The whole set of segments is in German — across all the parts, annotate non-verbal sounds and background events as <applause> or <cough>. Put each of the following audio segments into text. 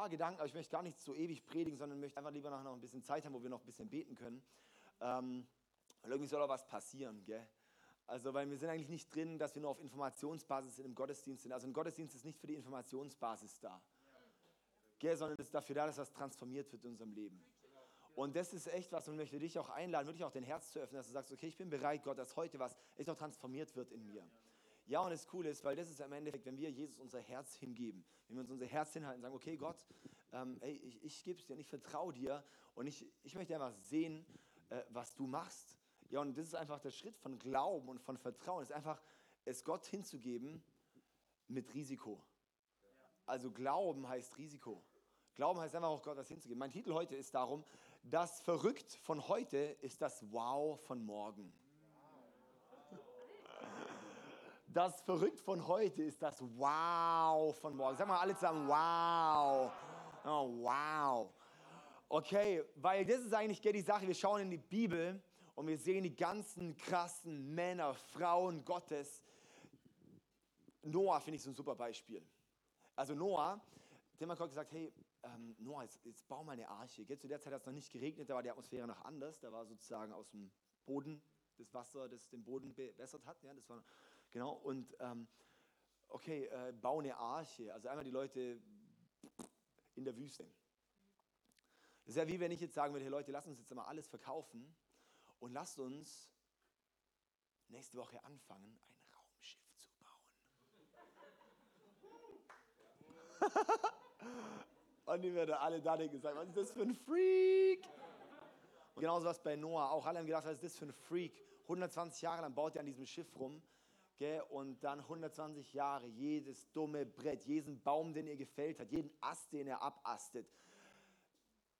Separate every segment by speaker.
Speaker 1: paar Gedanken, aber ich möchte gar nicht so ewig predigen, sondern möchte einfach lieber noch ein bisschen Zeit haben, wo wir noch ein bisschen beten können. Ähm, irgendwie soll auch was passieren, gell? Also, weil wir sind eigentlich nicht drin, dass wir nur auf Informationsbasis sind im Gottesdienst sind. Also ein Gottesdienst ist nicht für die Informationsbasis da, gell? sondern ist dafür da, dass was transformiert wird in unserem Leben. Und das ist echt was und möchte dich auch einladen, wirklich auch dein Herz zu öffnen, dass du sagst, okay, ich bin bereit, Gott, dass heute was echt noch transformiert wird in mir. Ja, und das Coole ist, weil das ist am Endeffekt, wenn wir Jesus unser Herz hingeben, wenn wir uns unser Herz hinhalten und sagen, okay, Gott, ähm, ey, ich, ich gebe es dir und ich vertraue dir und ich, ich möchte einfach sehen, äh, was du machst. Ja, und das ist einfach der Schritt von Glauben und von Vertrauen, ist einfach, es Gott hinzugeben mit Risiko. Also Glauben heißt Risiko. Glauben heißt einfach auch Gott was hinzugeben. Mein Titel heute ist darum, das Verrückt von heute ist das Wow von morgen. Das Verrückt von heute ist das Wow von morgen. Sag mal alle zusammen, wow. Oh, wow. Okay, weil das ist eigentlich die Sache. Wir schauen in die Bibel und wir sehen die ganzen krassen Männer, Frauen Gottes. Noah finde ich so ein super Beispiel. Also Noah, dem hat Gott gesagt, hey, ähm, Noah, jetzt, jetzt bau mal eine Arche. Gell? Zu der Zeit hat es noch nicht geregnet, da war die Atmosphäre noch anders. Da war sozusagen aus dem Boden das Wasser, das den Boden bewässert hat. Ja, das war, genau, und ähm, okay, äh, bau eine Arche. Also einmal die Leute in der Wüste. Das ist ja wie wenn ich jetzt sagen würde, hey Leute, lasst uns jetzt mal alles verkaufen und lasst uns nächste Woche anfangen, ein Raumschiff zu bauen. <laughs> und die werden alle da gesagt, was ist das für ein Freak? Und genauso was bei Noah auch. Alle haben gedacht, was ist das für ein Freak? 120 Jahre lang baut er an diesem Schiff rum. Gell? Und dann 120 Jahre, jedes dumme Brett, jeden Baum, den er gefällt hat, jeden Ast, den er abastet,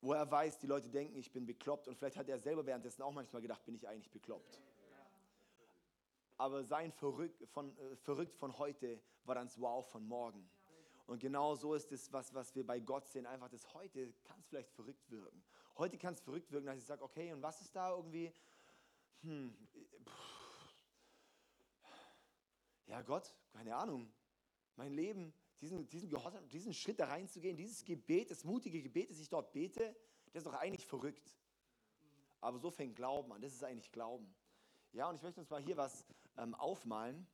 Speaker 1: wo er weiß, die Leute denken, ich bin bekloppt. Und vielleicht hat er selber währenddessen auch manchmal gedacht, bin ich eigentlich bekloppt. Aber sein Verrückt von, äh, Verrückt von heute war dann das Wow von morgen. Und genau so ist es, was, was wir bei Gott sehen. Einfach das heute kann es vielleicht verrückt wirken. Heute kann es verrückt wirken, dass ich sage, okay, und was ist da irgendwie? Hm, ja Gott, keine Ahnung. Mein Leben, diesen, diesen, Gehorsam, diesen Schritt da reinzugehen, dieses Gebet, das mutige Gebet, das ich dort bete, das ist doch eigentlich verrückt. Aber so fängt Glauben an. Das ist eigentlich Glauben. Ja, und ich möchte uns mal hier was ähm, aufmalen.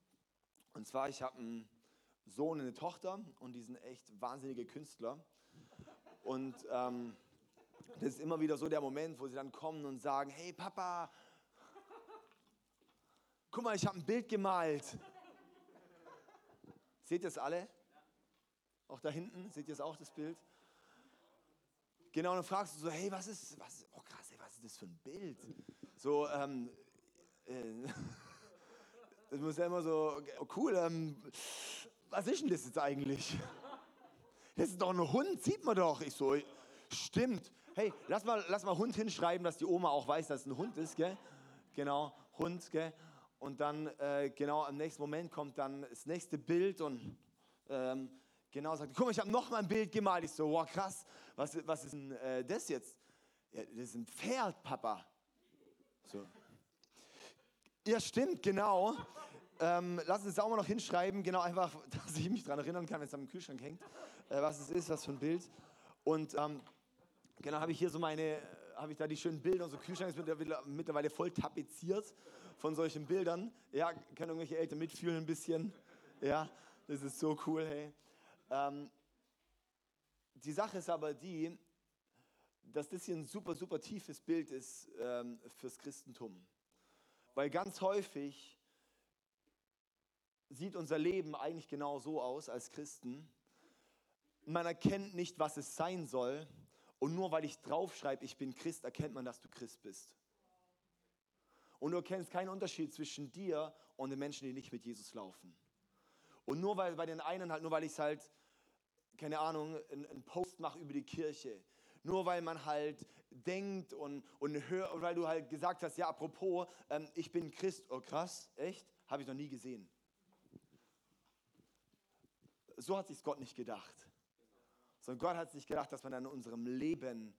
Speaker 1: Und zwar, ich habe einen Sohn und eine Tochter und die sind echt wahnsinnige Künstler. Und ähm, das ist immer wieder so der Moment, wo sie dann kommen und sagen, hey Papa, guck mal, ich habe ein Bild gemalt. Seht ihr es alle? Auch da hinten, seht ihr es auch, das Bild? Genau, und dann fragst du so, hey, was ist, was, oh krass, ey, was ist das für ein Bild? So, ähm, äh, <laughs> das muss ja immer so, oh cool, ähm, was ist denn das jetzt eigentlich? Das ist doch ein Hund, sieht man doch. Ich so, stimmt. Hey, lass mal, lass mal Hund hinschreiben, dass die Oma auch weiß, dass es ein Hund ist, gell? Genau, Hund, gell? Und dann, äh, genau, im nächsten Moment kommt dann das nächste Bild und ähm, genau sagt, guck mal, ich habe noch mal ein Bild gemalt. Ich so, wow, krass, was, was ist denn äh, das jetzt? Ja, das ist ein Pferd, Papa. So. Ja, stimmt, genau. Ähm, lass uns das auch mal noch hinschreiben, genau einfach, <laughs> dass ich mich daran erinnern kann, wenn es am Kühlschrank hängt, äh, was es ist, was für ein Bild. Und ähm, genau habe ich hier so meine, habe ich da die schönen Bilder, unser Kühlschrank ist mittlerweile voll tapeziert von solchen Bildern. Ja, können irgendwelche Eltern mitfühlen ein bisschen. Ja, das ist so cool, hey. Ähm, die Sache ist aber die, dass das hier ein super, super tiefes Bild ist ähm, fürs Christentum. Weil ganz häufig sieht unser Leben eigentlich genau so aus als Christen. Man erkennt nicht, was es sein soll. Und nur weil ich draufschreibe, ich bin Christ, erkennt man, dass du Christ bist. Und du erkennst keinen Unterschied zwischen dir und den Menschen, die nicht mit Jesus laufen. Und nur weil bei den einen halt, nur weil ich halt, keine Ahnung, einen Post mache über die Kirche, nur weil man halt denkt und, und hört, weil du halt gesagt hast, ja, apropos, ähm, ich bin Christ, oh krass, echt? Habe ich noch nie gesehen. So hat sich Gott nicht gedacht. Sondern Gott hat sich gedacht, dass man in unserem Leben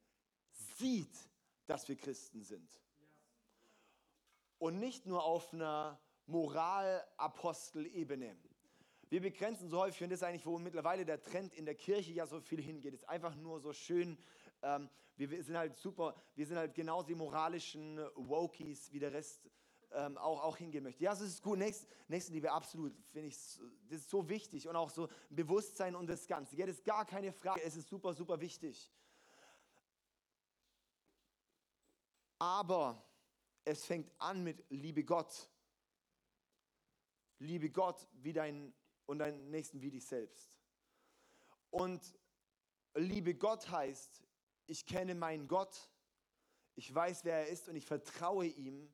Speaker 1: sieht, dass wir Christen sind und nicht nur auf einer Moralapostelebene. Wir begrenzen so häufig, und das ist eigentlich, wo mittlerweile der Trend in der Kirche ja so viel hingeht, ist einfach nur so schön, ähm, wir, sind halt super, wir sind halt genauso die moralischen Wokies, wie der Rest ähm, auch, auch hingehen möchte. Ja, das ist gut. Nächst, Nächstenliebe, absolut, finde ich, das ist so wichtig und auch so Bewusstsein und das Ganze. Ja, das ist gar keine Frage, es ist super, super wichtig. Aber es fängt an mit Liebe Gott. Liebe Gott wie dein und deinen Nächsten wie dich selbst. Und Liebe Gott heißt, ich kenne meinen Gott, ich weiß, wer er ist und ich vertraue ihm.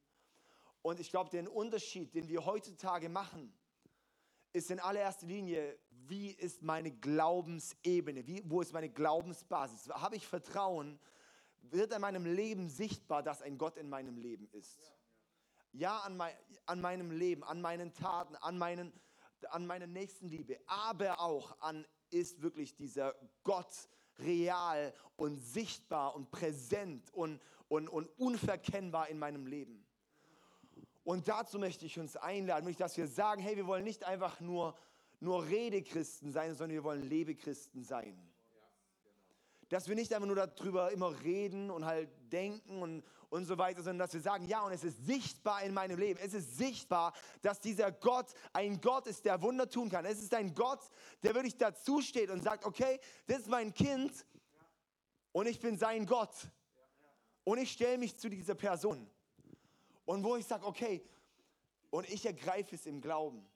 Speaker 1: Und ich glaube, den Unterschied, den wir heutzutage machen, ist in allererster Linie, wie ist meine Glaubensebene, wie, wo ist meine Glaubensbasis? Habe ich Vertrauen? Wird in meinem Leben sichtbar, dass ein Gott in meinem Leben ist? Ja, an, mein, an meinem Leben, an meinen Taten, an meinen, an meiner Nächstenliebe, aber auch an, ist wirklich dieser Gott real und sichtbar und präsent und, und, und unverkennbar in meinem Leben. Und dazu möchte ich uns einladen, dass wir sagen, hey, wir wollen nicht einfach nur, nur Redechristen sein, sondern wir wollen Lebechristen sein. Dass wir nicht einfach nur darüber immer reden und halt denken und, und so weiter, sondern dass wir sagen, ja, und es ist sichtbar in meinem Leben. Es ist sichtbar, dass dieser Gott ein Gott ist, der Wunder tun kann. Es ist ein Gott, der wirklich dazu steht und sagt, okay, das ist mein Kind und ich bin sein Gott. Und ich stelle mich zu dieser Person. Und wo ich sage, okay, und ich ergreife es im Glauben.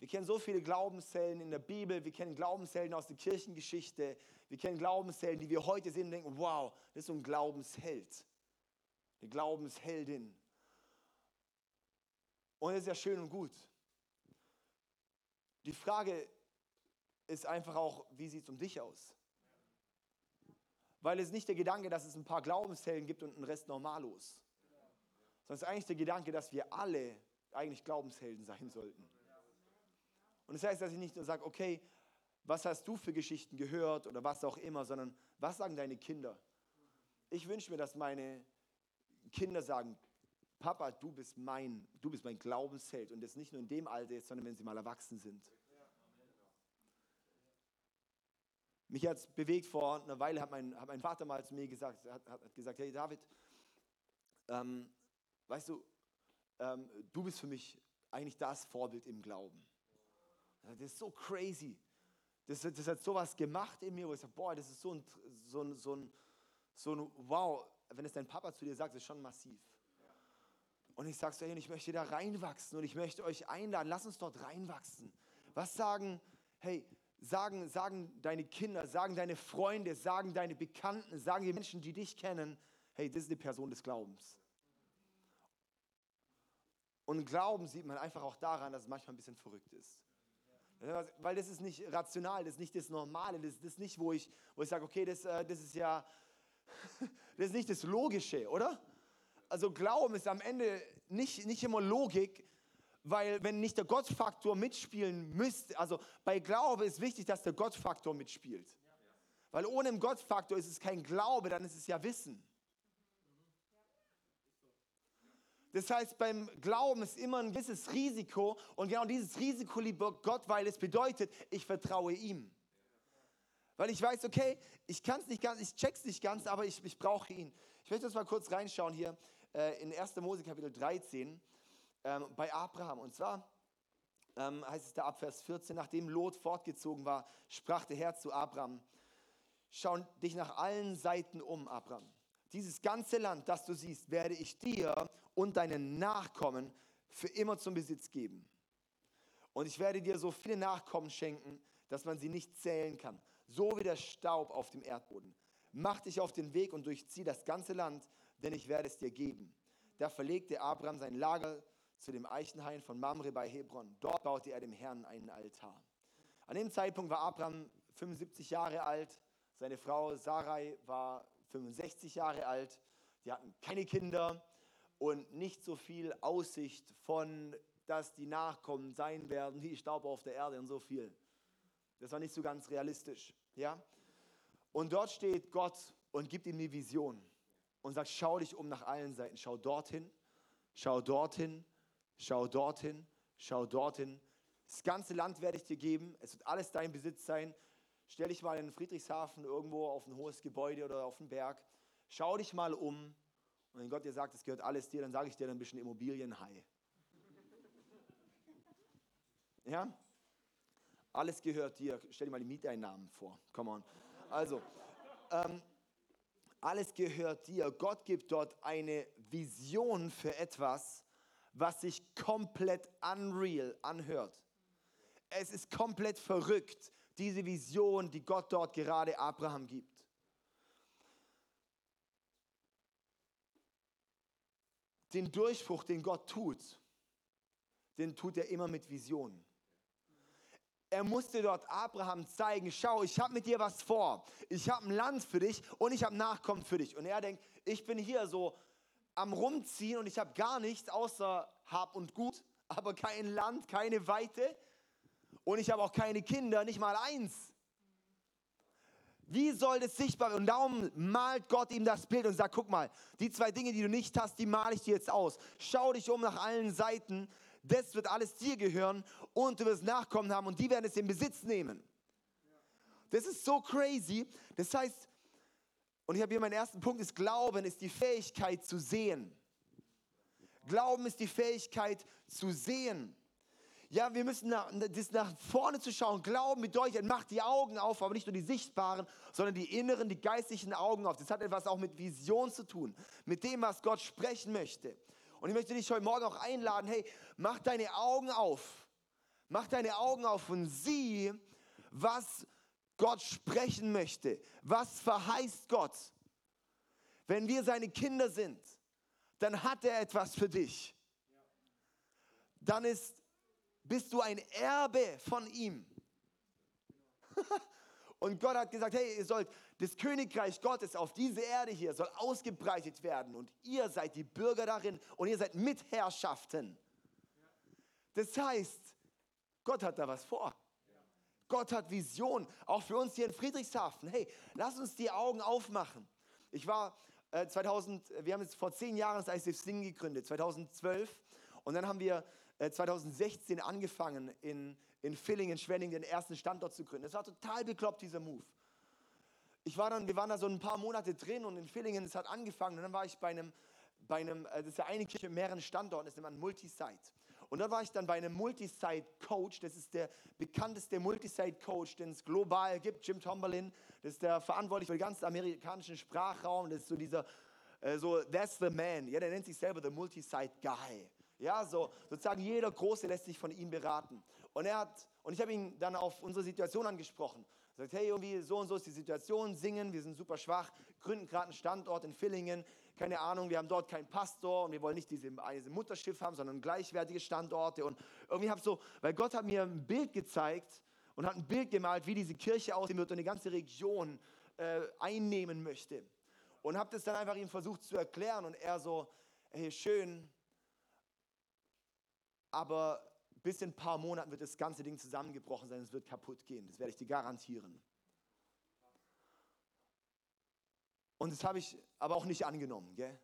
Speaker 1: Wir kennen so viele Glaubenshelden in der Bibel, wir kennen Glaubenshelden aus der Kirchengeschichte, wir kennen Glaubenshelden, die wir heute sehen und denken, wow, das ist so ein Glaubensheld eine Glaubensheldin. Und es ist ja schön und gut. Die Frage ist einfach auch, wie sieht es um dich aus? Weil es nicht der Gedanke, dass es ein paar Glaubenshelden gibt und ein Rest normalos. Sondern es ist eigentlich der Gedanke, dass wir alle eigentlich Glaubenshelden sein sollten. Und das heißt, dass ich nicht nur sage, okay, was hast du für Geschichten gehört oder was auch immer, sondern was sagen deine Kinder? Ich wünsche mir, dass meine Kinder sagen, Papa, du bist mein, du bist mein Glaubensheld und das nicht nur in dem Alter jetzt, sondern wenn sie mal erwachsen sind. Mich hat es bewegt, vor einer Weile hat mein, hat mein Vater mal zu mir gesagt, hat, hat gesagt, hey David, ähm, weißt du, ähm, du bist für mich eigentlich das Vorbild im Glauben. Das ist so crazy. Das, das hat sowas gemacht in mir, wo ich sage, boah, das ist so ein, so ein, so ein, so ein wow, wenn es dein Papa zu dir sagt, ist schon massiv. Und ich sage so, hey, ich möchte da reinwachsen und ich möchte euch einladen, lass uns dort reinwachsen. Was sagen, hey, sagen, sagen deine Kinder, sagen deine Freunde, sagen deine Bekannten, sagen die Menschen, die dich kennen, hey, das ist die Person des Glaubens. Und Glauben sieht man einfach auch daran, dass es manchmal ein bisschen verrückt ist. Weil das ist nicht rational, das ist nicht das Normale, das ist nicht, wo ich, wo ich sage, okay, das, äh, das ist ja, <laughs> das ist nicht das Logische, oder? Also Glauben ist am Ende nicht, nicht immer Logik, weil wenn nicht der Gottfaktor mitspielen müsste, also bei Glaube ist wichtig, dass der Gottfaktor mitspielt. Weil ohne den Gottfaktor ist es kein Glaube, dann ist es ja Wissen. Das heißt, beim Glauben ist immer ein gewisses Risiko und genau dieses Risiko liebt Gott, weil es bedeutet, ich vertraue ihm. Weil ich weiß, okay, ich kann es nicht ganz, ich check's nicht ganz, aber ich, ich brauche ihn. Ich möchte jetzt mal kurz reinschauen hier äh, in 1. Mose Kapitel 13 ähm, bei Abraham. Und zwar ähm, heißt es da ab Vers 14, nachdem Lot fortgezogen war, sprach der Herr zu Abraham, schau dich nach allen Seiten um, Abraham. Dieses ganze Land, das du siehst, werde ich dir und deinen Nachkommen für immer zum Besitz geben. Und ich werde dir so viele Nachkommen schenken, dass man sie nicht zählen kann so wie der Staub auf dem Erdboden. Mach dich auf den Weg und durchzieh das ganze Land, denn ich werde es dir geben. Da verlegte Abraham sein Lager zu dem Eichenhain von Mamre bei Hebron. Dort baute er dem Herrn einen Altar. An dem Zeitpunkt war Abraham 75 Jahre alt, seine Frau Sarai war 65 Jahre alt. Die hatten keine Kinder und nicht so viel Aussicht von, dass die Nachkommen sein werden wie Staub auf der Erde und so viel. Das war nicht so ganz realistisch. Ja? Und dort steht Gott und gibt ihm eine Vision und sagt, schau dich um nach allen Seiten. Schau dorthin, schau dorthin, schau dorthin, schau dorthin. Das ganze Land werde ich dir geben. Es wird alles dein Besitz sein. Stell dich mal in Friedrichshafen irgendwo auf ein hohes Gebäude oder auf einen Berg. Schau dich mal um. Und wenn Gott dir sagt, es gehört alles dir, dann sage ich dir dann ein bisschen Immobilienhai. Ja? Alles gehört dir. Stell dir mal die Mieteinnahmen vor. Come on. Also, ähm, alles gehört dir. Gott gibt dort eine Vision für etwas, was sich komplett unreal anhört. Es ist komplett verrückt, diese Vision, die Gott dort gerade Abraham gibt. Den Durchbruch, den Gott tut, den tut er immer mit Visionen er musste dort Abraham zeigen, schau, ich habe mit dir was vor. Ich habe ein Land für dich und ich habe Nachkommen für dich. Und er denkt, ich bin hier so am Rumziehen und ich habe gar nichts außer Hab und Gut, aber kein Land, keine Weite und ich habe auch keine Kinder, nicht mal eins. Wie soll das sichtbar werden? Und darum malt Gott ihm das Bild und sagt, guck mal, die zwei Dinge, die du nicht hast, die male ich dir jetzt aus. Schau dich um nach allen Seiten das wird alles dir gehören und du wirst Nachkommen haben und die werden es in Besitz nehmen. Das ist so crazy. Das heißt, und ich habe hier meinen ersten Punkt, ist Glauben ist die Fähigkeit zu sehen. Glauben ist die Fähigkeit zu sehen. Ja, wir müssen nach, das nach vorne zu schauen. Glauben bedeutet, macht die Augen auf, aber nicht nur die sichtbaren, sondern die inneren, die geistlichen Augen auf. Das hat etwas auch mit Vision zu tun, mit dem, was Gott sprechen möchte. Und ich möchte dich heute Morgen auch einladen, hey, mach deine Augen auf. Mach deine Augen auf und sieh, was Gott sprechen möchte. Was verheißt Gott? Wenn wir seine Kinder sind, dann hat er etwas für dich. Dann ist, bist du ein Erbe von ihm. <laughs> Und Gott hat gesagt, hey, ihr sollt das Königreich Gottes auf diese Erde hier soll ausgebreitet werden und ihr seid die Bürger darin und ihr seid Mitherrschaften. Das heißt, Gott hat da was vor. Gott hat Vision, auch für uns hier in Friedrichshafen. Hey, lass uns die Augen aufmachen. Ich war äh, 2000, wir haben jetzt vor zehn Jahren das ICF Sing gegründet, 2012. Und dann haben wir 2016 angefangen, in, in Villingen, Schwenningen den ersten Standort zu gründen. Das war total bekloppt, dieser Move ich war dann, wir waren da so ein paar Monate drin und in Villingen, es hat angefangen und dann war ich bei einem, bei einem, äh, das ist ja eine Kirche mit mehreren Standorten, das ist immer ein Multisite. Und dann war ich dann bei einem Multisite-Coach, das ist der bekannteste Multisite-Coach, den es global gibt, Jim Tomberlin, das ist der verantwortlich für den ganzen amerikanischen Sprachraum, das ist so dieser, äh, so, that's the man, ja, der nennt sich selber the Multisite-Guy. Ja, so, sozusagen jeder Große lässt sich von ihm beraten. Und er hat, und ich habe ihn dann auf unsere Situation angesprochen. Sagt, hey, irgendwie so und so ist die Situation, singen, wir sind super schwach, gründen gerade einen Standort in Villingen, keine Ahnung, wir haben dort keinen Pastor und wir wollen nicht diese, diese Mutterschiff haben, sondern gleichwertige Standorte. Und irgendwie habe so, weil Gott hat mir ein Bild gezeigt und hat ein Bild gemalt, wie diese Kirche aussehen wird und die ganze Region äh, einnehmen möchte. Und habe das dann einfach ihm versucht zu erklären und er so, hey, schön, aber bis in ein paar Monaten wird das ganze Ding zusammengebrochen sein, es wird kaputt gehen. Das werde ich dir garantieren. Und das habe ich aber auch nicht angenommen. Gell?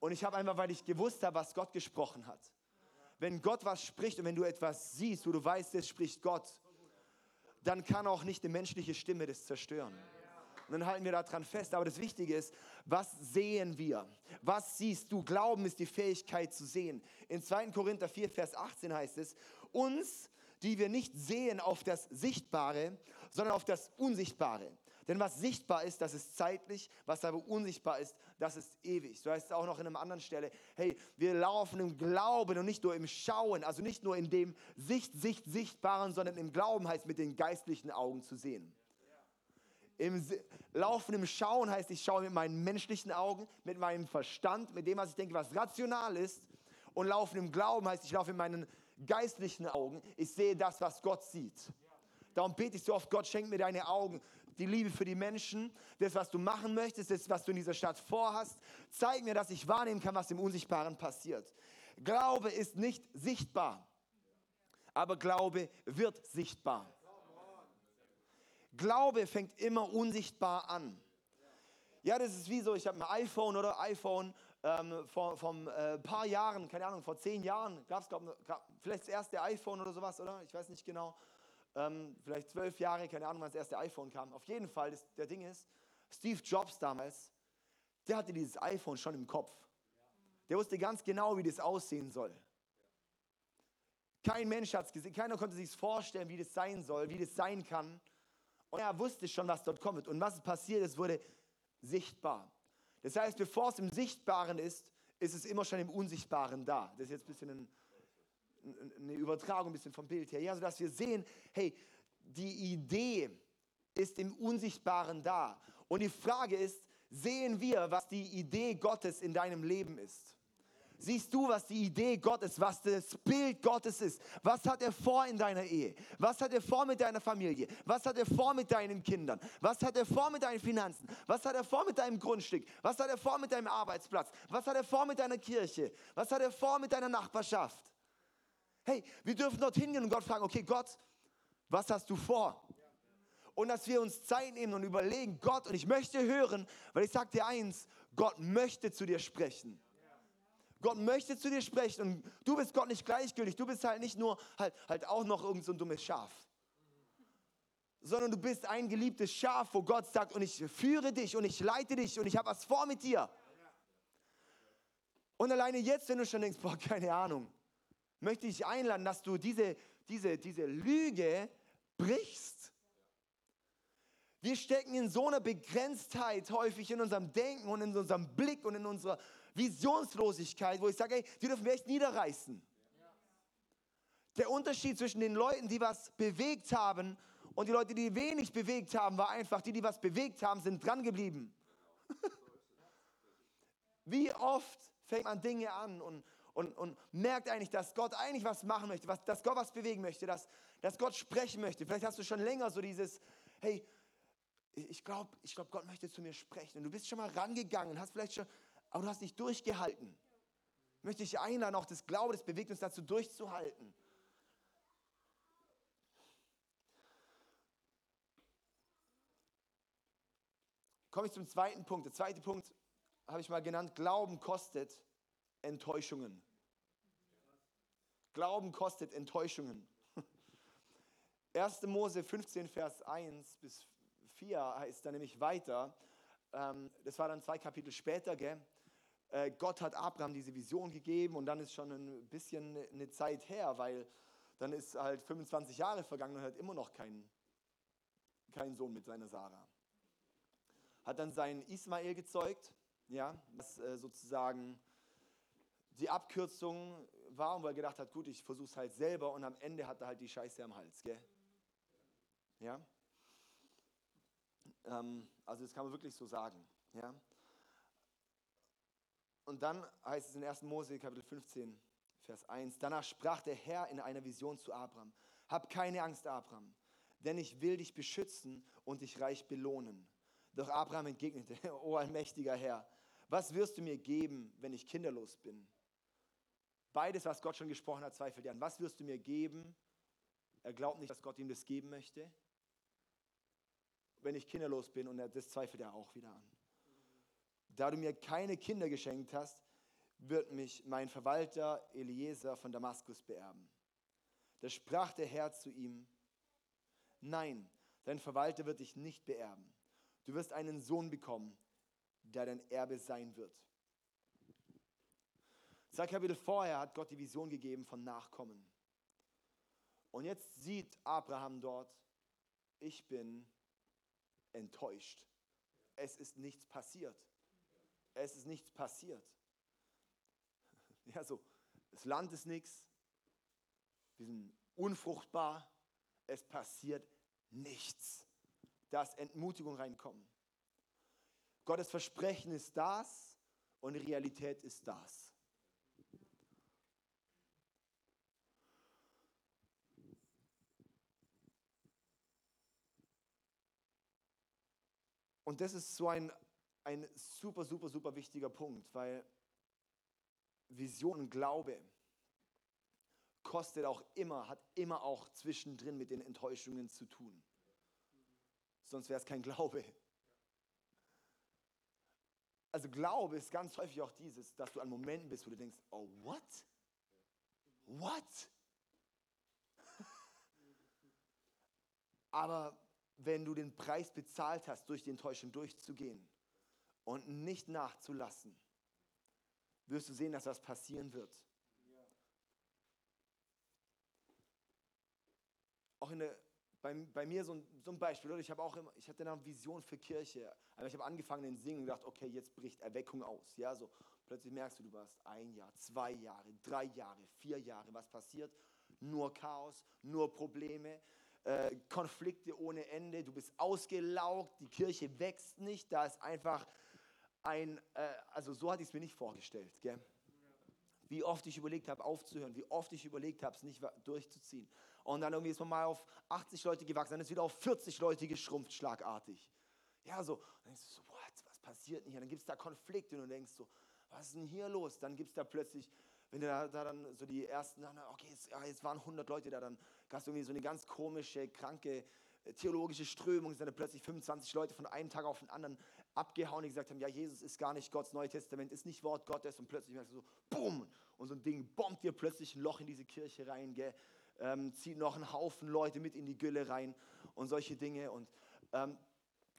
Speaker 1: Und ich habe einfach, weil ich gewusst habe, was Gott gesprochen hat. Wenn Gott was spricht und wenn du etwas siehst, wo du weißt, es spricht Gott, dann kann auch nicht eine menschliche Stimme das zerstören. Und dann halten wir daran fest. Aber das Wichtige ist, was sehen wir? Was siehst du? Glauben ist die Fähigkeit zu sehen. In 2. Korinther 4, Vers 18 heißt es, uns, die wir nicht sehen auf das Sichtbare, sondern auf das Unsichtbare. Denn was sichtbar ist, das ist zeitlich, was aber unsichtbar ist, das ist ewig. So heißt es auch noch in einer anderen Stelle, hey, wir laufen im Glauben und nicht nur im Schauen, also nicht nur in dem Sicht, Sicht, Sichtbaren, sondern im Glauben heißt mit den geistlichen Augen zu sehen. Im Laufen, im Schauen heißt, ich schaue mit meinen menschlichen Augen, mit meinem Verstand, mit dem, was ich denke, was rational ist. Und Laufen im Glauben heißt, ich laufe mit meinen geistlichen Augen. Ich sehe das, was Gott sieht. Darum bete ich so oft, Gott schenk mir deine Augen, die Liebe für die Menschen, das, was du machen möchtest, das, was du in dieser Stadt vorhast. Zeig mir, dass ich wahrnehmen kann, was im Unsichtbaren passiert. Glaube ist nicht sichtbar, aber Glaube wird sichtbar. Glaube fängt immer unsichtbar an. Ja, das ist wie so, ich habe ein iPhone oder iPhone, ähm, vor, vor äh, paar Jahren, keine Ahnung, vor zehn Jahren gab es, vielleicht das erste iPhone oder sowas, oder? Ich weiß nicht genau. Ähm, vielleicht zwölf Jahre, keine Ahnung, wann das erste iPhone kam. Auf jeden Fall, das, der Ding ist, Steve Jobs damals, der hatte dieses iPhone schon im Kopf. Der wusste ganz genau, wie das aussehen soll. Kein Mensch hat es gesehen, keiner konnte sich vorstellen, wie das sein soll, wie das sein kann. Und er wusste schon, was dort kommt. Und was passiert ist, wurde sichtbar. Das heißt, bevor es im Sichtbaren ist, ist es immer schon im Unsichtbaren da. Das ist jetzt ein bisschen ein, eine Übertragung ein bisschen vom Bild her. Ja, sodass wir sehen, hey, die Idee ist im Unsichtbaren da. Und die Frage ist, sehen wir, was die Idee Gottes in deinem Leben ist? Siehst du, was die Idee Gottes, was das Bild Gottes ist. Was hat er vor in deiner Ehe? Was hat er vor mit deiner Familie? Was hat er vor mit deinen Kindern? Was hat er vor mit deinen Finanzen? Was hat er vor mit deinem Grundstück? Was hat er vor mit deinem Arbeitsplatz? Was hat er vor mit deiner Kirche? Was hat er vor mit deiner Nachbarschaft? Hey, wir dürfen dorthin gehen und Gott fragen, okay, Gott, was hast du vor? Und dass wir uns Zeit nehmen und überlegen, Gott, und ich möchte hören, weil ich sage dir eins, Gott möchte zu dir sprechen. Gott möchte zu dir sprechen und du bist Gott nicht gleichgültig. Du bist halt nicht nur halt, halt auch noch irgend so ein dummes Schaf, sondern du bist ein geliebtes Schaf, wo Gott sagt, und ich führe dich und ich leite dich und ich habe was vor mit dir. Und alleine jetzt, wenn du schon denkst, boah, keine Ahnung, möchte ich einladen, dass du diese, diese, diese Lüge brichst. Wir stecken in so einer Begrenztheit häufig in unserem Denken und in unserem Blick und in unserer Visionslosigkeit, wo ich sage, ey, die dürfen wir echt niederreißen. Der Unterschied zwischen den Leuten, die was bewegt haben und die Leute, die wenig bewegt haben, war einfach, die, die was bewegt haben, sind dran geblieben. <laughs> Wie oft fängt man Dinge an und, und, und merkt eigentlich, dass Gott eigentlich was machen möchte, was, dass Gott was bewegen möchte, dass, dass Gott sprechen möchte. Vielleicht hast du schon länger so dieses, hey, ich glaube, ich glaub, Gott möchte zu mir sprechen. Und du bist schon mal rangegangen, hast vielleicht schon aber du hast nicht durchgehalten. Ich möchte dich einladen, auch das Glaube, das bewegt uns dazu durchzuhalten. Komme ich zum zweiten Punkt. Der zweite Punkt habe ich mal genannt, Glauben kostet Enttäuschungen. Glauben kostet Enttäuschungen. <laughs> 1. Mose 15, Vers 1 bis 4 heißt da nämlich weiter, ähm, das war dann zwei Kapitel später, gell? Äh, Gott hat Abraham diese Vision gegeben und dann ist schon ein bisschen eine Zeit her, weil dann ist halt 25 Jahre vergangen und er hat immer noch keinen, keinen Sohn mit seiner Sarah. Hat dann seinen Ismael gezeugt, ja, was äh, sozusagen die Abkürzung war, und weil er gedacht hat, gut, ich versuche es halt selber und am Ende hat er halt die Scheiße am Hals, gell? Ja? Ähm, also das kann man wirklich so sagen, ja? Und dann heißt es in 1. Mose Kapitel 15, Vers 1, danach sprach der Herr in einer Vision zu Abraham, hab keine Angst, Abraham, denn ich will dich beschützen und dich reich belohnen. Doch Abraham entgegnete, <laughs> o allmächtiger Herr, was wirst du mir geben, wenn ich kinderlos bin? Beides, was Gott schon gesprochen hat, zweifelt er an. Was wirst du mir geben? Er glaubt nicht, dass Gott ihm das geben möchte. Wenn ich kinderlos bin und das zweifelt er auch wieder an. Da du mir keine Kinder geschenkt hast, wird mich mein Verwalter Eliezer von Damaskus beerben. Da sprach der Herr zu ihm, nein, dein Verwalter wird dich nicht beerben. Du wirst einen Sohn bekommen, der dein Erbe sein wird. Zwei Kapitel vorher hat Gott die Vision gegeben von Nachkommen. Und jetzt sieht Abraham dort, ich bin enttäuscht. Es ist nichts passiert es ist nichts passiert. <laughs> Ja, so, das Land ist nichts, wir sind unfruchtbar, es passiert nichts. Da ist Entmutigung reinkommen. Gottes Versprechen ist das und Realität ist das. Und das ist so ein ein super, super, super wichtiger Punkt, weil Vision und Glaube kostet auch immer, hat immer auch zwischendrin mit den Enttäuschungen zu tun. Sonst wäre es kein Glaube. also Glaube ist ganz häufig auch dieses, dass du an Momenten bist, wo du denkst, oh, what? What? <laughs> Aber wenn du den Preis bezahlt hast, durch die Enttäuschung durchzugehen und nicht nachzulassen, wirst du sehen, dass was passieren wird. Auch in der, bei, bei mir so ein, so ein Beispiel? Ich, auch immer, ich hatte eine Vision für Kirche, aber ich habe angefangen in Singen und gedacht, okay, jetzt bricht Erweckung aus. Ja, so plötzlich merkst du, du warst ein Jahr, zwei Jahre, drei Jahre, vier Jahre. Was passiert? Nur Chaos, nur Probleme, äh, Konflikte ohne Ende. Du bist ausgelaugt, die Kirche wächst nicht. Da ist einfach ein, äh, also so hatte ich es mir nicht vorgestellt. Gell? Wie oft ich überlegt habe, aufzuhören, wie oft ich überlegt habe, es nicht durchzuziehen. Und dann irgendwie ist man mal auf 80 Leute gewachsen, dann ist wieder auf 40 Leute geschrumpft, schlagartig. Ja, so, dann denkst du so, what, was passiert denn hier? Dann gibt es da Konflikte und du denkst so, was ist denn hier los? Dann gibt es da plötzlich, wenn du da, da, dann so die ersten, okay, jetzt, ja, jetzt waren 100 Leute da, dann gab es irgendwie so eine ganz komische, kranke theologische Strömung, sind dann plötzlich 25 Leute von einem Tag auf den anderen abgehauen, die gesagt haben, ja, Jesus ist gar nicht Gottes Neue Testament, ist nicht Wort Gottes und plötzlich merkst du so, boom, und so ein Ding bombt dir plötzlich ein Loch in diese Kirche rein, gell? Ähm, zieht noch einen Haufen Leute mit in die Gülle rein und solche Dinge und ähm,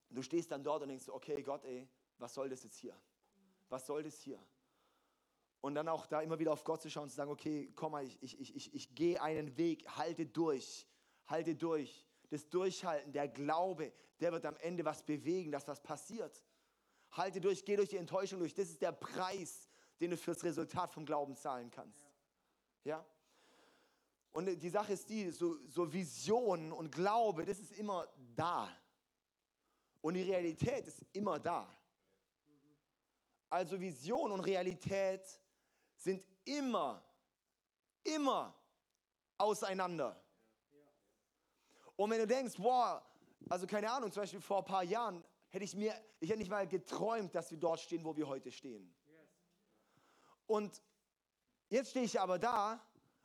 Speaker 1: du stehst dann dort und denkst, okay, Gott, ey, was soll das jetzt hier? Was soll das hier? Und dann auch da immer wieder auf Gott zu schauen und zu sagen, okay, komm mal, ich, ich, ich, ich, ich gehe einen Weg, halte durch, halte durch. Das Durchhalten, der Glaube, der wird am Ende was bewegen, dass was passiert. Halte durch, geh durch die Enttäuschung durch. Das ist der Preis, den du fürs Resultat vom Glauben zahlen kannst. Ja? Und die Sache ist die, so, so Visionen und Glaube, das ist immer da. Und die Realität ist immer da. Also Vision und Realität sind immer, immer auseinander. Und wenn du denkst, boah, also keine Ahnung, zum Beispiel vor ein paar Jahren hätte ich mir, ich hätte nicht mal geträumt, dass wir dort stehen, wo wir heute stehen. Und jetzt stehe ich aber da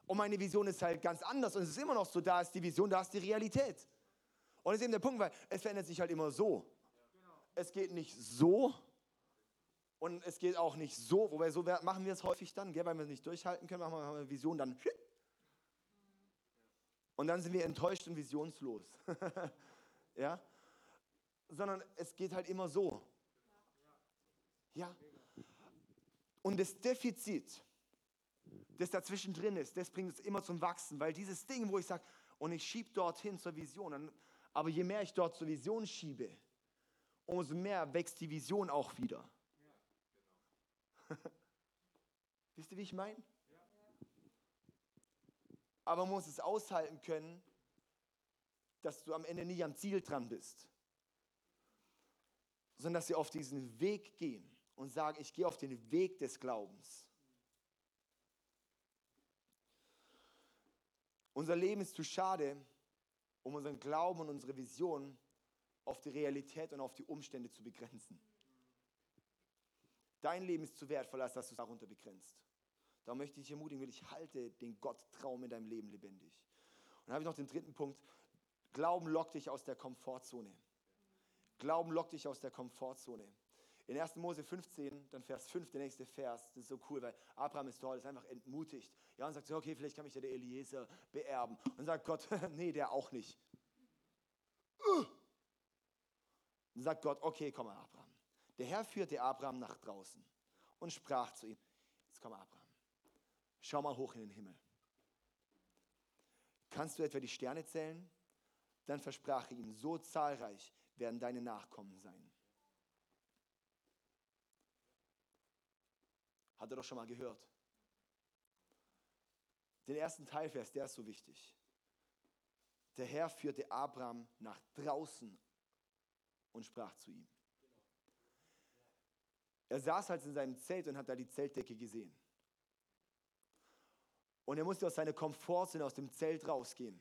Speaker 1: und meine Vision ist halt ganz anders und es ist immer noch so, da ist die Vision, da ist die Realität. Und das ist eben der Punkt, weil es verändert sich halt immer so. Es geht nicht so, und es geht auch nicht so, wobei so machen wir es häufig dann, gell, weil wir es nicht durchhalten können, machen wir eine Vision dann. Und dann sind wir enttäuscht und visionslos. <laughs> ja? Sondern es geht halt immer so. Ja? Und das Defizit, das dazwischen drin ist, das bringt es immer zum Wachsen, weil dieses Ding, wo ich sage, und ich schiebe dorthin zur Vision, dann, aber je mehr ich dort zur Vision schiebe, umso mehr wächst die Vision auch wieder. <laughs> Wisst ihr, wie ich meine? Aber man muss es aushalten können, dass du am Ende nie am Ziel dran bist, sondern dass sie auf diesen Weg gehen und sagen, ich gehe auf den Weg des Glaubens. Unser Leben ist zu schade, um unseren Glauben und unsere Vision auf die Realität und auf die Umstände zu begrenzen. Dein Leben ist zu wertvoll, als dass du es darunter begrenzt. Da möchte ich dich ermutigen, will ich halte den Gotttraum in deinem Leben lebendig. Und dann habe ich noch den dritten Punkt. Glauben lockt dich aus der Komfortzone. Glauben lockt dich aus der Komfortzone. In 1. Mose 15, dann Vers 5, der nächste Vers, das ist so cool, weil Abraham ist dort, ist einfach entmutigt. Ja, und sagt so, okay, vielleicht kann mich ja der Eliezer beerben. Und sagt Gott, <laughs> nee, der auch nicht. Und sagt Gott, okay, komm mal, Abraham. Der Herr führte Abraham nach draußen und sprach zu ihm, jetzt komm Abraham, schau mal hoch in den Himmel. Kannst du etwa die Sterne zählen? Dann versprach er ihm, so zahlreich werden deine Nachkommen sein. Hat er doch schon mal gehört. Den ersten Teilvers, der ist so wichtig. Der Herr führte Abraham nach draußen und sprach zu ihm. Er saß halt in seinem Zelt und hat da die Zeltdecke gesehen. Und er musste aus seiner Komfortzone, aus dem Zelt rausgehen,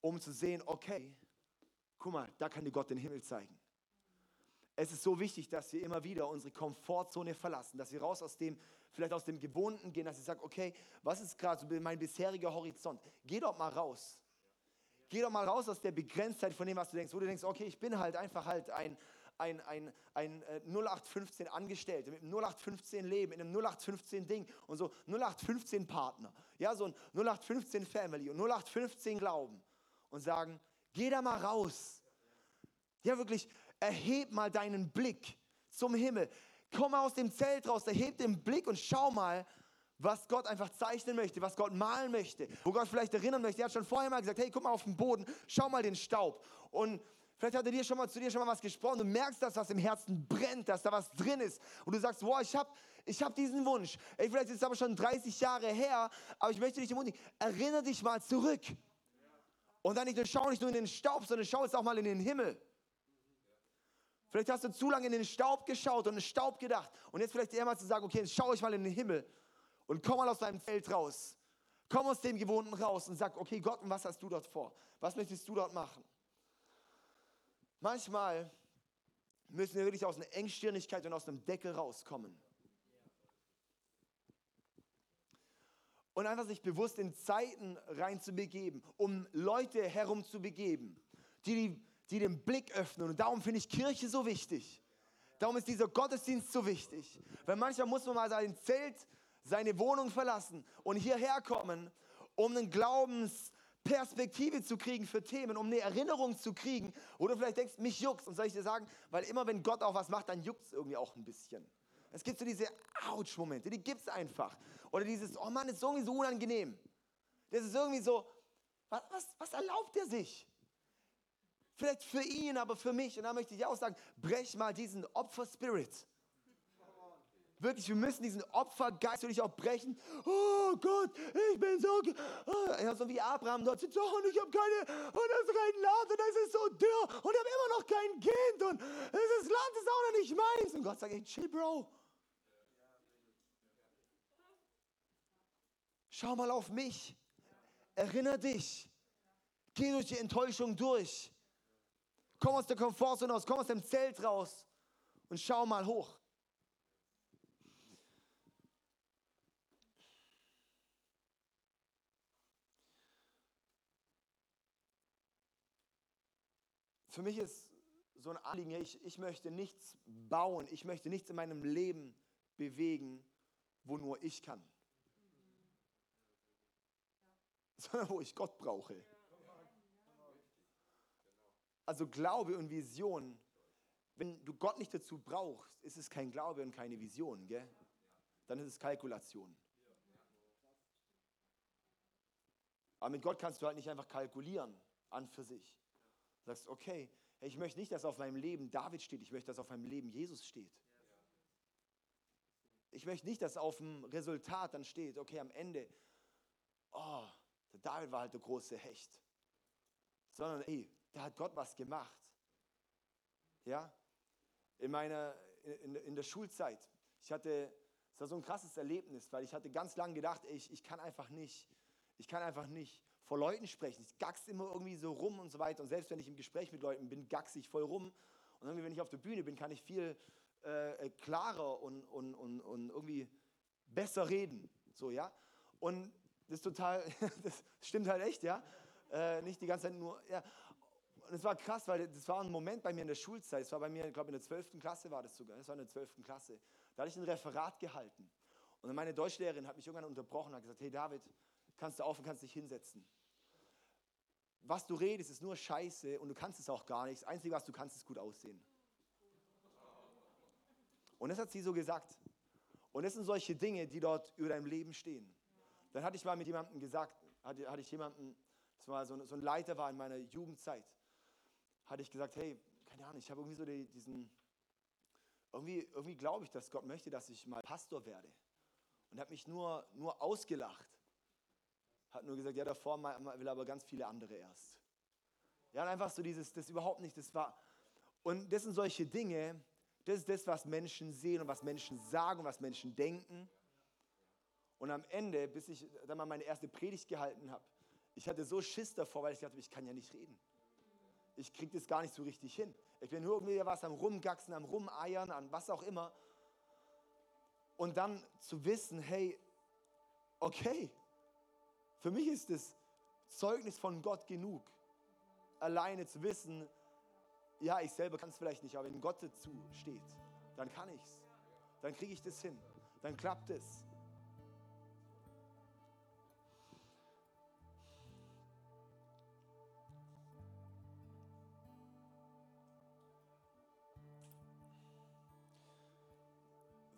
Speaker 1: um zu sehen, okay, guck mal, da kann dir Gott den Himmel zeigen. Es ist so wichtig, dass wir immer wieder unsere Komfortzone verlassen, dass wir raus aus dem, vielleicht aus dem Gewohnten gehen, dass ich sage, okay, was ist gerade so mein bisheriger Horizont? Geh doch mal raus. Geh doch mal raus aus der Begrenztheit von dem, was du denkst, wo du denkst, okay, ich bin halt einfach halt ein, ein, ein, ein 0815 äh, Angestellte mit einem 0815 Leben, in einem 0815 Ding und so 0815 Partner, ja, so ein 0815 Family und 0815 Glauben und sagen, geh da mal raus. Ja, wirklich, erheb mal deinen Blick zum Himmel. Komm aus dem Zelt raus, erheb den Blick und schau mal, was Gott einfach zeichnen möchte, was Gott malen möchte, wo Gott vielleicht erinnern möchte. Er hat schon vorher mal gesagt, hey, guck mal auf den Boden, schau mal den Staub. Und vielleicht hat er dir schon mal zu dir schon mal was gesprochen. Du merkst, dass was im Herzen brennt, dass da was drin ist. Und du sagst, wow, ich habe ich hab diesen Wunsch. Ey, vielleicht ist es aber schon 30 Jahre her, aber ich möchte dich ermutigen, erinnere dich mal zurück. Und dann nicht nur schau nicht nur in den Staub, sondern schau jetzt auch mal in den Himmel. Vielleicht hast du zu lange in den Staub geschaut und in den Staub gedacht. Und jetzt vielleicht eher mal zu sagen, okay, jetzt schau ich mal in den Himmel und komm mal aus deinem Feld raus. Komm aus dem Gewohnten raus und sag, okay, Gott, was hast du dort vor? Was möchtest du dort machen? Manchmal müssen wir wirklich aus einer Engstirnigkeit und aus einem Deckel rauskommen. Und einfach sich bewusst in Zeiten reinzubegeben, um Leute herumzubegeben, die, die den Blick öffnen. Und darum finde ich Kirche so wichtig. Darum ist dieser Gottesdienst so wichtig. Weil manchmal muss man mal sein Zelt seine Wohnung verlassen und hierher kommen, um eine Glaubensperspektive zu kriegen für Themen, um eine Erinnerung zu kriegen, wo du vielleicht denkst, mich juckt. Und soll ich dir sagen, weil immer wenn Gott auch was macht, dann juckt es irgendwie auch ein bisschen. Es gibt so diese Ouch-Momente, die gibt es einfach. Oder dieses, oh Mann, ist irgendwie so unangenehm. Das ist irgendwie so, was, was, was erlaubt er sich? Vielleicht für ihn, aber für mich. Und da möchte ich auch sagen, brech mal diesen Opfer-Spirit. Wirklich, wir müssen diesen Opfergeist wirklich auch brechen. Oh Gott, ich bin so, oh, ja, so wie Abraham dort sitzt, oh, und ich habe keine, und das rein Land und es ist so dürr und ich habe immer noch kein Kind und dieses Land ist auch noch nicht meins. Und Gott sagt, hey, chill, Bro. Schau mal auf mich. Erinnere dich. Geh durch die Enttäuschung durch. Komm aus der Komfortzone raus, komm aus dem Zelt raus und schau mal hoch. Für mich ist so ein Anliegen, ich, ich möchte nichts bauen, ich möchte nichts in meinem Leben bewegen, wo nur ich kann. <laughs> Sondern wo ich Gott brauche. Also Glaube und Vision, wenn du Gott nicht dazu brauchst, ist es kein Glaube und keine Vision, gell? Dann ist es Kalkulation. Aber mit Gott kannst du halt nicht einfach kalkulieren an für sich sagst, okay, ich möchte nicht, dass auf meinem Leben David steht, ich möchte, dass auf meinem Leben Jesus steht. Ich möchte nicht, dass auf dem Resultat dann steht, okay, am Ende, oh, der David war halt der große Hecht. Sondern, ey, da hat Gott was gemacht. Ja? In meiner, in, in der Schulzeit, ich hatte, es war so ein krasses Erlebnis, weil ich hatte ganz lange gedacht, ey, ich, ich kann einfach nicht, ich kann einfach nicht vor Leuten sprechen. Ich gags immer irgendwie so rum und so weiter. Und selbst wenn ich im Gespräch mit Leuten bin, gags ich voll rum. Und irgendwie, wenn ich auf der Bühne bin, kann ich viel äh, äh klarer und, und, und, und irgendwie besser reden. So, ja. Und das ist total, <laughs> das stimmt halt echt, ja. Äh, nicht die ganze Zeit nur, ja. Und es war krass, weil das war ein Moment bei mir in der Schulzeit. Es war bei mir, ich glaube, in der 12. Klasse war das sogar. Es war in der 12. Klasse. Da hatte ich ein Referat gehalten. Und meine Deutschlehrerin hat mich irgendwann unterbrochen und hat gesagt: Hey David, kannst du auf und kannst dich hinsetzen was du redest, ist nur Scheiße und du kannst es auch gar nicht. Das Einzige, was du kannst, ist gut aussehen. Und das hat sie so gesagt. Und das sind solche Dinge, die dort über deinem Leben stehen. Dann hatte ich mal mit jemandem gesagt, hatte, hatte ich jemanden, das war so, so ein Leiter war in meiner Jugendzeit, hatte ich gesagt, hey, keine Ahnung, ich habe irgendwie so die, diesen, irgendwie, irgendwie glaube ich, dass Gott möchte, dass ich mal Pastor werde. Und hat mich nur, nur ausgelacht hat nur gesagt, ja, davor will aber ganz viele andere erst. Ja, und einfach so dieses, das überhaupt nicht, das war. Und das sind solche Dinge, das ist das, was Menschen sehen und was Menschen sagen und was Menschen denken. Und am Ende, bis ich dann mal meine erste Predigt gehalten habe, ich hatte so Schiss davor, weil ich dachte, ich kann ja nicht reden. Ich kriege das gar nicht so richtig hin. Ich bin nur irgendwie was am Rumgaxen, am Rumeiern, an was auch immer. Und dann zu wissen, hey, okay, für mich ist das Zeugnis von Gott genug, alleine zu wissen, ja, ich selber kann es vielleicht nicht, aber wenn Gott dazu steht, dann kann ich es. Dann kriege ich das hin. Dann klappt es.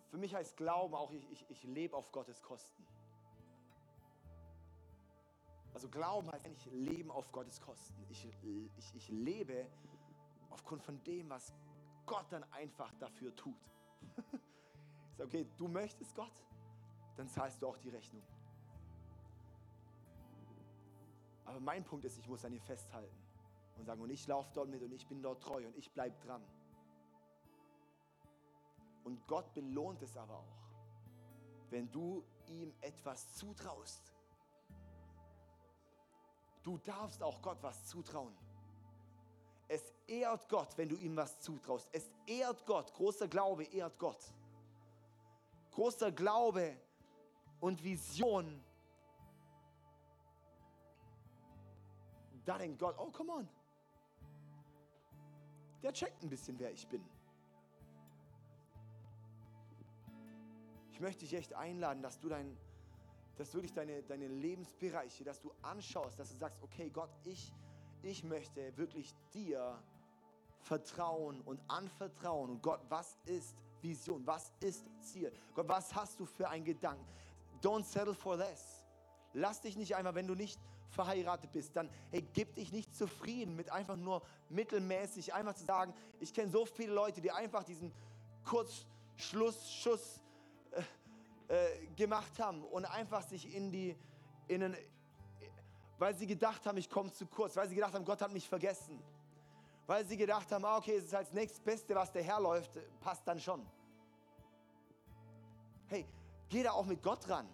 Speaker 1: Für mich heißt Glauben auch, ich, ich, ich lebe auf Gottes Kosten. Also Glauben heißt eigentlich Leben auf Gottes Kosten. Ich, ich, ich lebe aufgrund von dem, was Gott dann einfach dafür tut. <laughs> ich sage, okay, du möchtest Gott, dann zahlst du auch die Rechnung. Aber mein Punkt ist, ich muss an ihr festhalten und sagen, und ich laufe dort mit und ich bin dort treu und ich bleibe dran. Und Gott belohnt es aber auch, wenn du ihm etwas zutraust. Du darfst auch Gott was zutrauen. Es ehrt Gott, wenn du ihm was zutraust. Es ehrt Gott. Großer Glaube ehrt Gott. Großer Glaube und Vision. Da denkt Gott, oh, come on. Der checkt ein bisschen, wer ich bin. möchte dich echt einladen, dass du dein, dass wirklich deine, deine Lebensbereiche, dass du anschaust, dass du sagst, okay Gott, ich, ich möchte wirklich dir vertrauen und anvertrauen. Und Gott, was ist Vision? Was ist Ziel? Gott, was hast du für einen Gedanken? Don't settle for less. Lass dich nicht einmal, wenn du nicht verheiratet bist, dann hey, gib dich nicht zufrieden mit einfach nur mittelmäßig, einfach zu sagen, ich kenne so viele Leute, die einfach diesen Kurzschlussschuss äh, gemacht haben und einfach sich in die, in einen, weil sie gedacht haben, ich komme zu kurz, weil sie gedacht haben, Gott hat mich vergessen, weil sie gedacht haben, ah, okay, es ist als nächstes Beste, was daherläuft, passt dann schon. Hey, geh da auch mit Gott ran.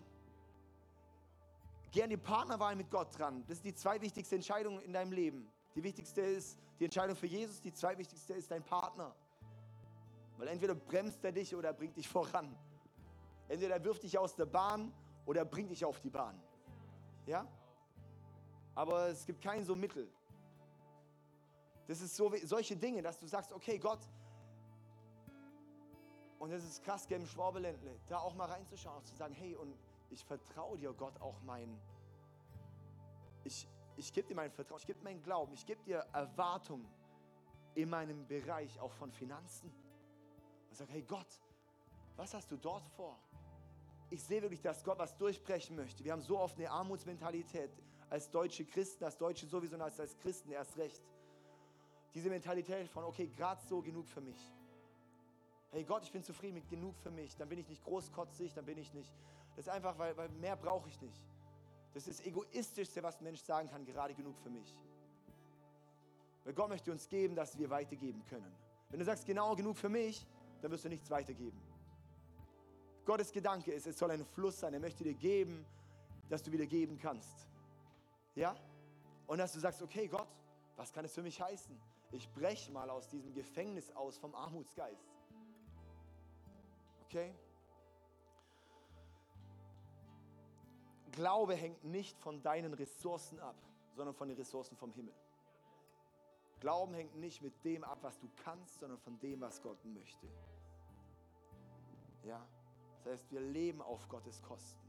Speaker 1: Geh an die Partnerwahl mit Gott ran. Das ist die zweitwichtigste Entscheidung in deinem Leben. Die wichtigste ist die Entscheidung für Jesus, die zweitwichtigste ist dein Partner. Weil entweder bremst er dich oder bringt dich voran. Entweder wirft dich aus der Bahn oder bringt dich auf die Bahn. Ja? Aber es gibt kein so Mittel. Das ist so solche Dinge, dass du sagst, okay, Gott, und das ist krass, im Schwabeländle, da auch mal reinzuschauen, auch zu sagen, hey, und ich vertraue dir, Gott, auch mein, ich, ich gebe dir mein Vertrauen, ich gebe meinen Glauben, ich gebe dir Erwartungen in meinem Bereich auch von Finanzen. Und sage, hey Gott, was hast du dort vor? Ich sehe wirklich, dass Gott was durchbrechen möchte. Wir haben so oft eine Armutsmentalität als deutsche Christen, als Deutsche sowieso und als, als Christen erst recht. Diese Mentalität von, okay, gerade so genug für mich. Hey Gott, ich bin zufrieden mit genug für mich. Dann bin ich nicht großkotzig, dann bin ich nicht. Das ist einfach, weil, weil mehr brauche ich nicht. Das ist das Egoistischste, was ein Mensch sagen kann, gerade genug für mich. Weil Gott möchte uns geben, dass wir weitergeben können. Wenn du sagst, genau genug für mich, dann wirst du nichts weitergeben. Gottes Gedanke ist, es soll ein Fluss sein. Er möchte dir geben, dass du wieder geben kannst. Ja? Und dass du sagst, okay Gott, was kann es für mich heißen? Ich breche mal aus diesem Gefängnis aus vom Armutsgeist. Okay? Glaube hängt nicht von deinen Ressourcen ab, sondern von den Ressourcen vom Himmel. Glauben hängt nicht mit dem ab, was du kannst, sondern von dem, was Gott möchte. Ja? Das heißt, wir leben auf Gottes Kosten.